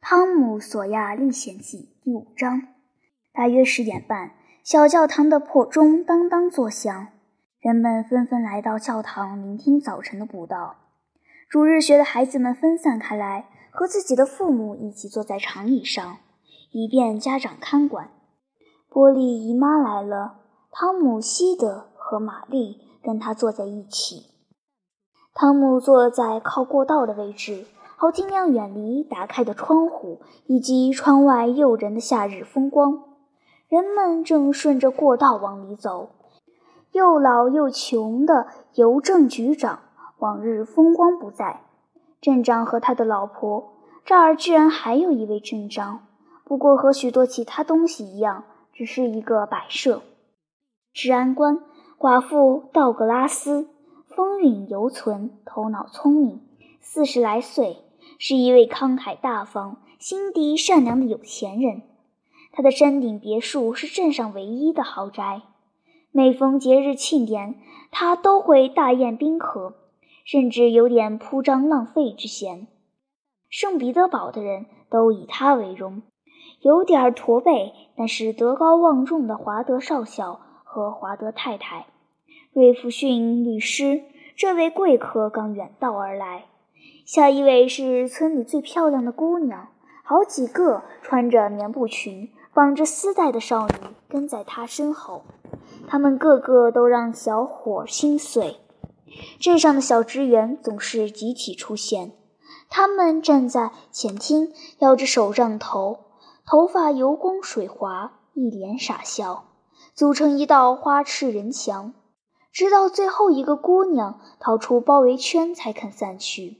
《汤姆·索亚历险记》第五章，大约十点半，小教堂的破钟当当作响，人们纷纷来到教堂聆听早晨的布道。主日学的孩子们分散开来，和自己的父母一起坐在长椅上，以便家长看管。波利姨妈来了，汤姆、西德和玛丽跟他坐在一起。汤姆坐在靠过道的位置。好，尽量远离打开的窗户以及窗外诱人的夏日风光。人们正顺着过道往里走。又老又穷的邮政局长往日风光不再。镇长和他的老婆，这儿居然还有一位镇长，不过和许多其他东西一样，只是一个摆设。治安官寡妇道格拉斯，风韵犹存，头脑聪明，四十来岁。是一位慷慨大方、心地善良的有钱人。他的山顶别墅是镇上唯一的豪宅。每逢节日庆典，他都会大宴宾客，甚至有点铺张浪费之嫌。圣彼得堡的人都以他为荣。有点驼背，但是德高望重的华德少校和华德太太，瑞弗逊律师，这位贵客刚远道而来。下一位是村里最漂亮的姑娘，好几个穿着棉布裙、绑着丝带的少女跟在她身后，她们个个都让小伙心碎。镇上的小职员总是集体出现，他们站在前厅，摇着手杖头，头发油光水滑，一脸傻笑，组成一道花痴人墙，直到最后一个姑娘逃出包围圈才肯散去。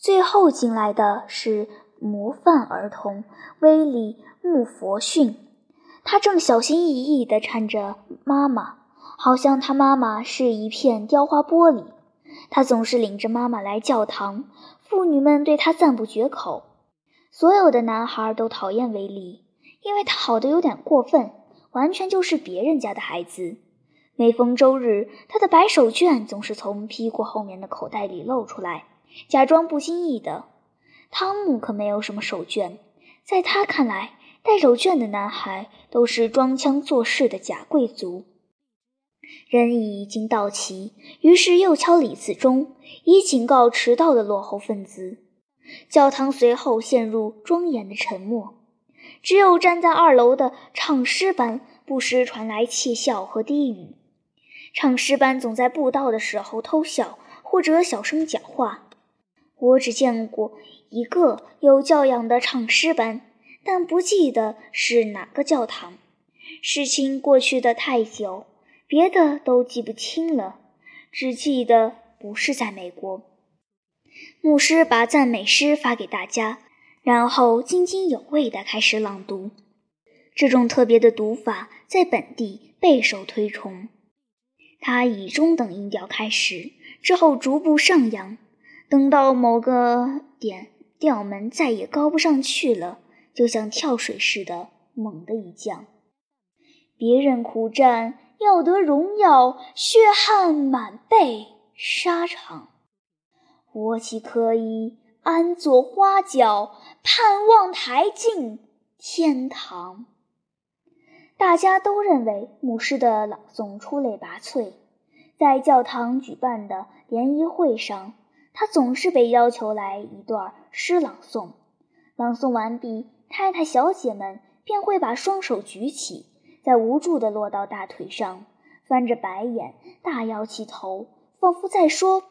最后进来的是模范儿童威利·穆佛逊，他正小心翼翼地搀着妈妈，好像他妈妈是一片雕花玻璃。他总是领着妈妈来教堂，妇女们对他赞不绝口。所有的男孩都讨厌威利，因为他好的有点过分，完全就是别人家的孩子。每逢周日，他的白手绢总是从屁股后面的口袋里露出来。假装不经意的，汤姆可没有什么手绢。在他看来，带手绢的男孩都是装腔作势的假贵族。人已经到齐，于是又敲李次钟，以警告迟到的落后分子。教堂随后陷入庄严的沉默，只有站在二楼的唱诗班不时传来窃笑和低语。唱诗班总在布道的时候偷笑，或者小声讲话。我只见过一个有教养的唱诗班，但不记得是哪个教堂。事情过去的太久，别的都记不清了，只记得不是在美国。牧师把赞美诗发给大家，然后津津有味地开始朗读。这种特别的读法在本地备受推崇。他以中等音调开始，之后逐步上扬。等到某个点，调门再也高不上去了，就像跳水似的，猛地一降。别人苦战要得荣耀，血汗满背沙场，我岂可以安坐花轿，盼望抬进天堂？大家都认为牧师的朗诵出类拔萃，在教堂举办的联谊会上。他总是被要求来一段诗朗诵，朗诵完毕，太太小姐们便会把双手举起，再无助地落到大腿上，翻着白眼，大摇起头，仿佛在说：“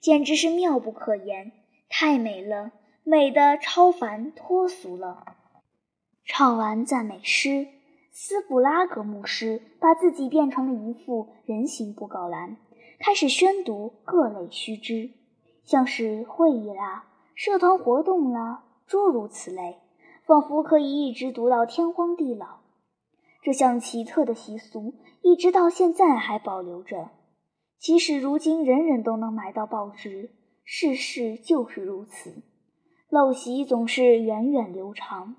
简直是妙不可言，太美了，美得超凡脱俗了。”唱完赞美诗，斯布拉格牧师把自己变成了一副人形布告栏，开始宣读各类须知。像是会议啦、社团活动啦，诸如此类，仿佛可以一直读到天荒地老。这项奇特的习俗一直到现在还保留着。即使如今人人都能买到报纸，世事就是如此。陋习总是源远流长。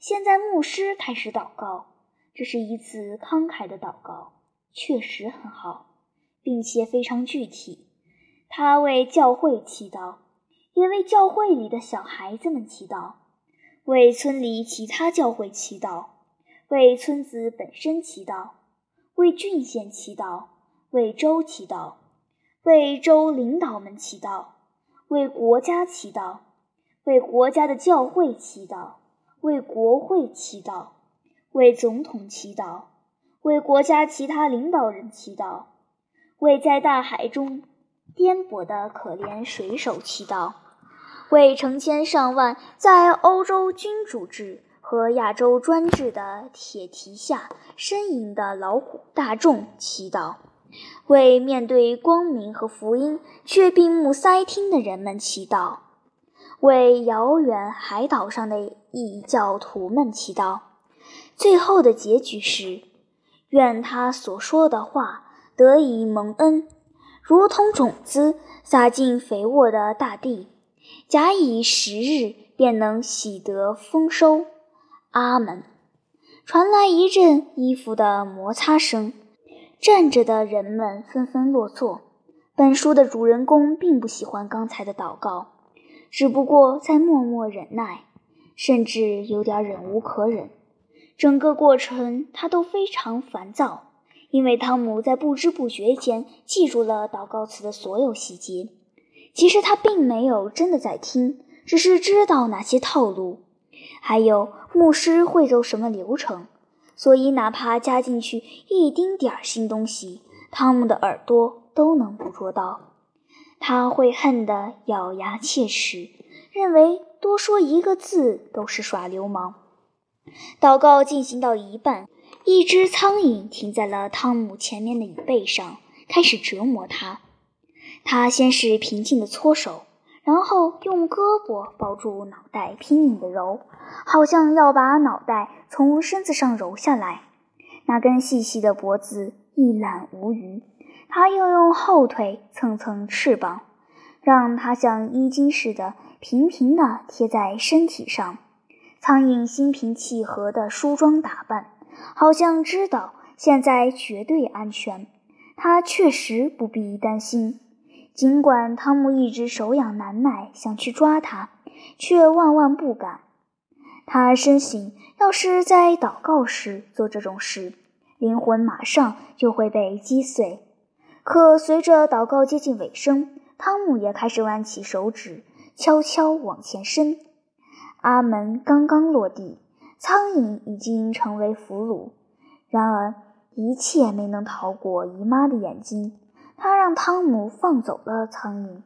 现在牧师开始祷告，这是一次慷慨的祷告，确实很好，并且非常具体。他为教会祈祷，也为教会里的小孩子们祈祷。为村里其他教会祈祷，为村子本身祈祷，为郡县祈祷，为州祈祷，为州领导们祈祷，为国家祈祷，为国家的教会祈祷，为国会祈祷，为总统祈祷，为国家其他领导人祈祷，为在大海中颠簸的可怜水手祈祷。为成千上万在欧洲君主制和亚洲专制的铁蹄下呻吟的劳苦大众祈祷，为面对光明和福音却闭目塞听的人们祈祷，为遥远海岛上的异教徒们祈祷。最后的结局是：愿他所说的话得以蒙恩，如同种子撒进肥沃的大地。假以时日，便能喜得丰收。阿门。传来一阵衣服的摩擦声，站着的人们纷纷落座。本书的主人公并不喜欢刚才的祷告，只不过在默默忍耐，甚至有点忍无可忍。整个过程他都非常烦躁，因为汤姆在不知不觉间记住了祷告词的所有细节。其实他并没有真的在听，只是知道哪些套路，还有牧师会走什么流程，所以哪怕加进去一丁点儿新东西，汤姆的耳朵都能捕捉到。他会恨得咬牙切齿，认为多说一个字都是耍流氓。祷告进行到一半，一只苍蝇停在了汤姆前面的椅背上，开始折磨他。他先是平静地搓手，然后用胳膊抱住脑袋，拼命地揉，好像要把脑袋从身子上揉下来。那根细细的脖子一览无余。他又用后腿蹭蹭翅膀，让它像衣襟似的平平地贴在身体上。苍蝇心平气和地梳妆打扮，好像知道现在绝对安全。他确实不必担心。尽管汤姆一直手痒难耐，想去抓它，却万万不敢。他深信，要是在祷告时做这种事，灵魂马上就会被击碎。可随着祷告接近尾声，汤姆也开始弯起手指，悄悄往前伸。阿门刚刚落地，苍蝇已经成为俘虏。然而，一切没能逃过姨妈的眼睛。她让汤姆放走了苍蝇。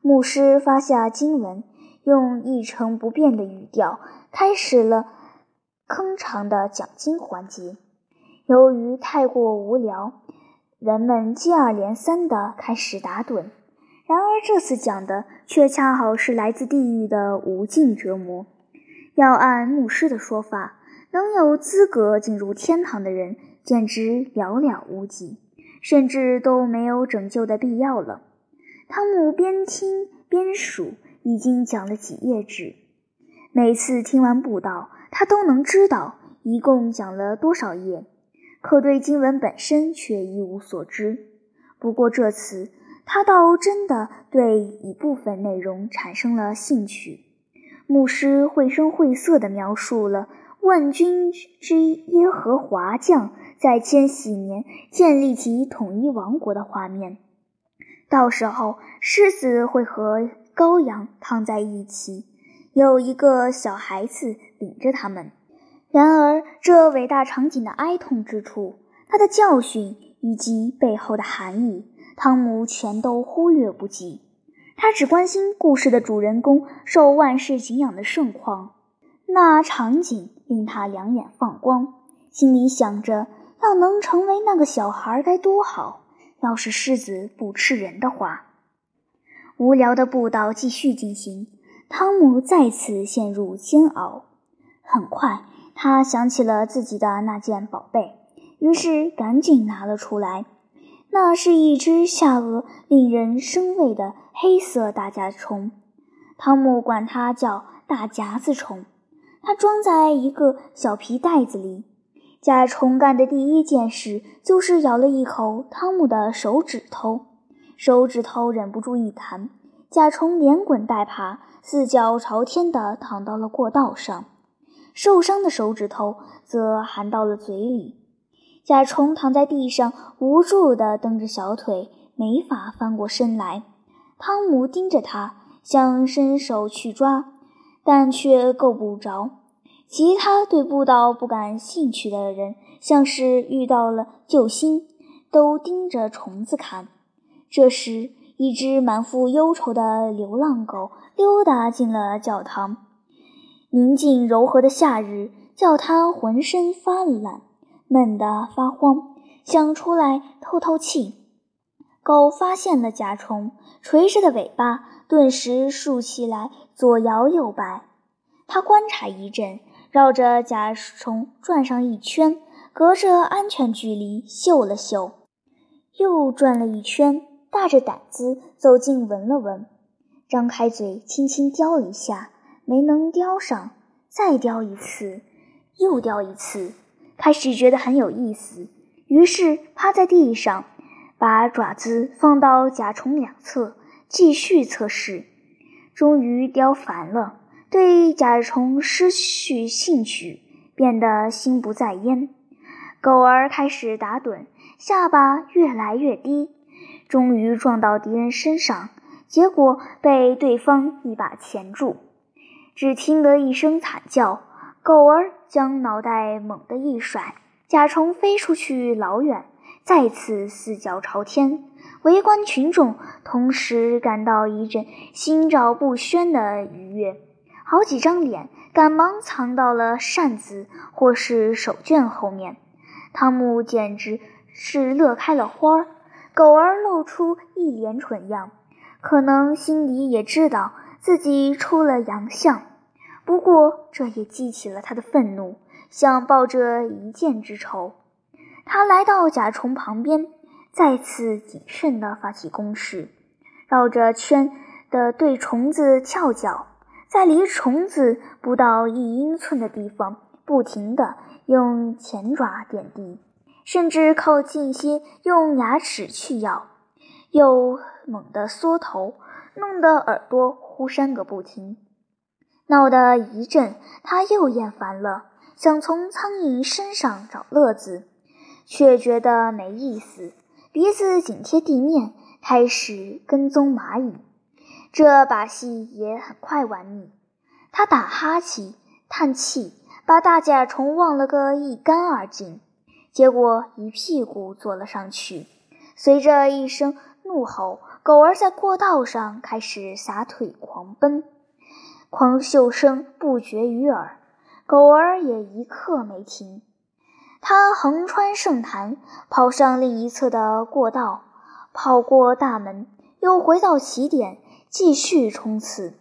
牧师发下经文，用一成不变的语调开始了铿长的讲经环节。由于太过无聊，人们接二连三地开始打盹。然而这次讲的却恰好是来自地狱的无尽折磨。要按牧师的说法，能有资格进入天堂的人简直寥寥无几。甚至都没有拯救的必要了。汤姆边听边数，已经讲了几页纸。每次听完布道，他都能知道一共讲了多少页，可对经文本身却一无所知。不过这次，他倒真的对一部分内容产生了兴趣。牧师绘声绘色地描述了万军之耶和华将。在千禧年建立起统一王国的画面，到时候狮子会和羔羊躺在一起，有一个小孩子领着他们。然而，这伟大场景的哀痛之处，它的教训以及背后的含义，汤姆全都忽略不计。他只关心故事的主人公受万世敬仰的盛况，那场景令他两眼放光，心里想着。要能成为那个小孩该多好！要是狮子不吃人的话。无聊的步道继续进行，汤姆再次陷入煎熬。很快，他想起了自己的那件宝贝，于是赶紧拿了出来。那是一只下颚令人生畏的黑色大甲虫，汤姆管它叫大夹子虫。它装在一个小皮袋子里。甲虫干的第一件事就是咬了一口汤姆的手指头，手指头忍不住一弹，甲虫连滚带爬，四脚朝天地躺到了过道上，受伤的手指头则含到了嘴里。甲虫躺在地上，无助地蹬着小腿，没法翻过身来。汤姆盯着他，想伸手去抓，但却够不着。其他对步道不感兴趣的人，像是遇到了救星，都盯着虫子看。这时，一只满腹忧愁的流浪狗溜达进了教堂。宁静柔和的夏日，叫它浑身发懒，闷得发慌，想出来透透气。狗发现了甲虫，垂着的尾巴顿时竖起来，左摇右摆。它观察一阵。绕着甲虫转上一圈，隔着安全距离嗅了嗅，又转了一圈，大着胆子走近闻了闻，张开嘴轻轻叼了一下，没能叼上，再叼一次，又叼一次，开始觉得很有意思，于是趴在地上，把爪子放到甲虫两侧，继续测试，终于叼烦了。对甲虫失去兴趣，变得心不在焉。狗儿开始打盹，下巴越来越低，终于撞到敌人身上，结果被对方一把钳住。只听得一声惨叫，狗儿将脑袋猛地一甩，甲虫飞出去老远，再次四脚朝天。围观群众同时感到一阵心照不宣的愉悦。好几张脸赶忙藏到了扇子或是手绢后面，汤姆简直是乐开了花儿。狗儿露出一脸蠢样，可能心里也知道自己出了洋相，不过这也激起了他的愤怒，想报这一箭之仇。他来到甲虫旁边，再次谨慎地发起攻势，绕着圈的对虫子翘脚。在离虫子不到一英寸的地方，不停地用前爪点地，甚至靠近些用牙齿去咬，又猛地缩头，弄得耳朵呼扇个不停。闹得一阵，他又厌烦了，想从苍蝇身上找乐子，却觉得没意思，鼻子紧贴地面，开始跟踪蚂蚁。这把戏也很快玩腻，他打哈欠、叹气，把大甲虫忘了个一干二净，结果一屁股坐了上去。随着一声怒吼，狗儿在过道上开始撒腿狂奔，狂嗅声不绝于耳。狗儿也一刻没停，它横穿圣坛，跑上另一侧的过道，跑过大门，又回到起点。继续冲刺，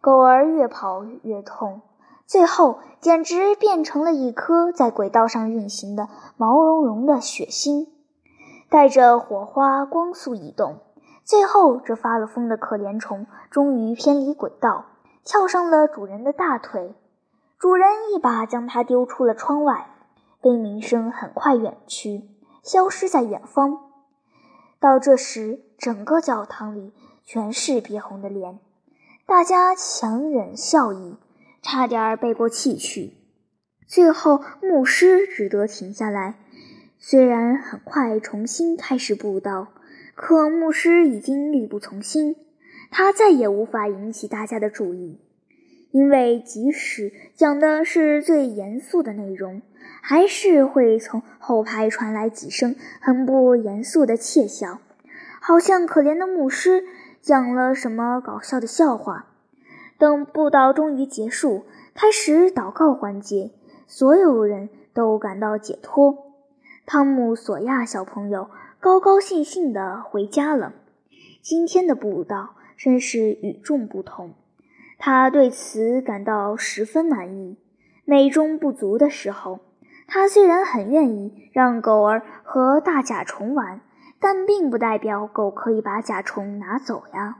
狗儿越跑越痛，最后简直变成了一颗在轨道上运行的毛茸茸的血星，带着火花光速移动。最后，这发了疯的可怜虫终于偏离轨道，翘上了主人的大腿。主人一把将它丢出了窗外，悲鸣声很快远去，消失在远方。到这时，整个教堂里。全是憋红的脸，大家强忍笑意，差点背过气去。最后，牧师只得停下来。虽然很快重新开始布道，可牧师已经力不从心，他再也无法引起大家的注意，因为即使讲的是最严肃的内容，还是会从后排传来几声很不严肃的窃笑，好像可怜的牧师。讲了什么搞笑的笑话？等布道终于结束，开始祷告环节，所有人都感到解脱。汤姆·索亚小朋友高高兴兴地回家了。今天的布道真是与众不同，他对此感到十分满意。美中不足的时候，他虽然很愿意让狗儿和大甲虫玩。但并不代表狗可以把甲虫拿走呀。